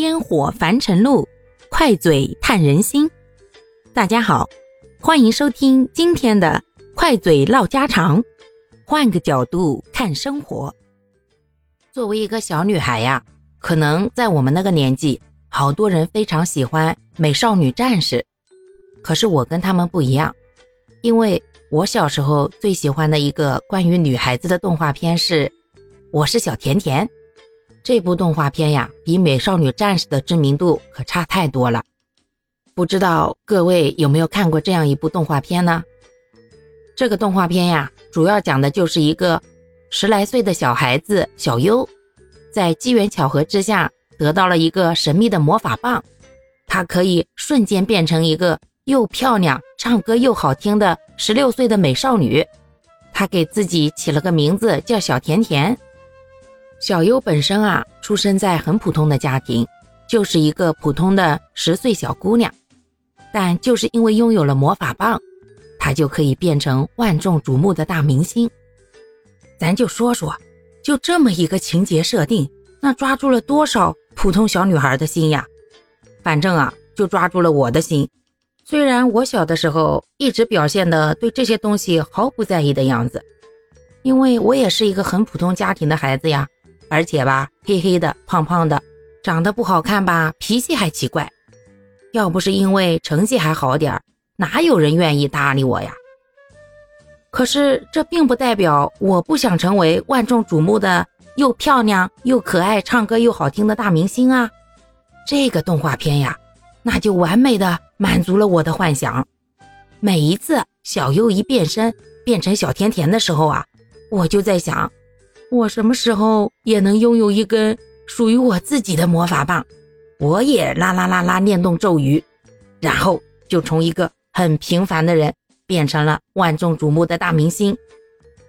烟火凡尘路，快嘴探人心。大家好，欢迎收听今天的快嘴唠家常，换个角度看生活。作为一个小女孩呀，可能在我们那个年纪，好多人非常喜欢美少女战士。可是我跟他们不一样，因为我小时候最喜欢的一个关于女孩子的动画片是《我是小甜甜》。这部动画片呀，比《美少女战士》的知名度可差太多了。不知道各位有没有看过这样一部动画片呢？这个动画片呀，主要讲的就是一个十来岁的小孩子小优，在机缘巧合之下得到了一个神秘的魔法棒，他可以瞬间变成一个又漂亮、唱歌又好听的十六岁的美少女。他给自己起了个名字叫小甜甜。小优本身啊，出生在很普通的家庭，就是一个普通的十岁小姑娘。但就是因为拥有了魔法棒，她就可以变成万众瞩目的大明星。咱就说说，就这么一个情节设定，那抓住了多少普通小女孩的心呀？反正啊，就抓住了我的心。虽然我小的时候一直表现的对这些东西毫不在意的样子，因为我也是一个很普通家庭的孩子呀。而且吧，黑黑的、胖胖的，长得不好看吧，脾气还奇怪。要不是因为成绩还好点哪有人愿意搭理我呀？可是这并不代表我不想成为万众瞩目的又漂亮又可爱、唱歌又好听的大明星啊！这个动画片呀，那就完美的满足了我的幻想。每一次小优一变身变成小甜甜的时候啊，我就在想。我什么时候也能拥有一根属于我自己的魔法棒？我也啦啦啦啦念动咒语，然后就从一个很平凡的人变成了万众瞩目的大明星。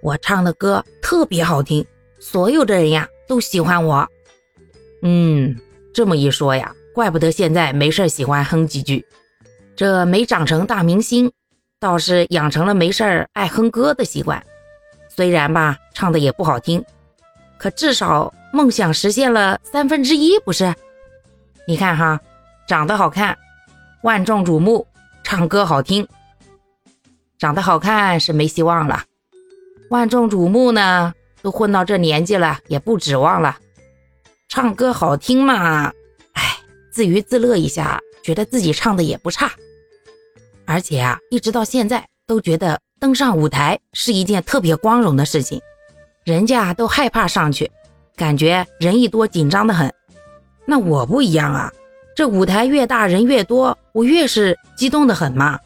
我唱的歌特别好听，所有的人呀都喜欢我。嗯，这么一说呀，怪不得现在没事喜欢哼几句。这没长成大明星，倒是养成了没事爱哼歌的习惯。虽然吧，唱的也不好听，可至少梦想实现了三分之一，不是？你看哈，长得好看，万众瞩目，唱歌好听。长得好看是没希望了，万众瞩目呢，都混到这年纪了，也不指望了。唱歌好听嘛，哎，自娱自乐一下，觉得自己唱的也不差。而且啊，一直到现在都觉得。登上舞台是一件特别光荣的事情，人家都害怕上去，感觉人一多紧张的很。那我不一样啊，这舞台越大人越多，我越是激动的很嘛。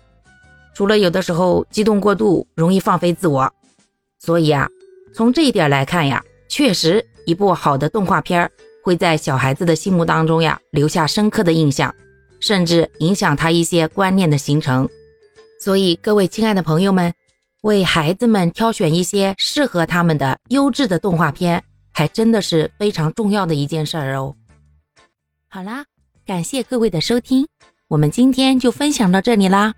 除了有的时候激动过度容易放飞自我，所以啊，从这一点来看呀，确实一部好的动画片会在小孩子的心目当中呀留下深刻的印象，甚至影响他一些观念的形成。所以各位亲爱的朋友们。为孩子们挑选一些适合他们的优质的动画片，还真的是非常重要的一件事儿哦。好啦，感谢各位的收听，我们今天就分享到这里啦。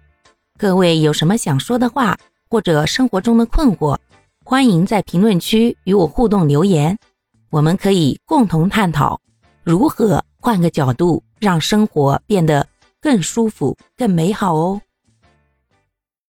各位有什么想说的话，或者生活中的困惑，欢迎在评论区与我互动留言，我们可以共同探讨如何换个角度让生活变得更舒服、更美好哦。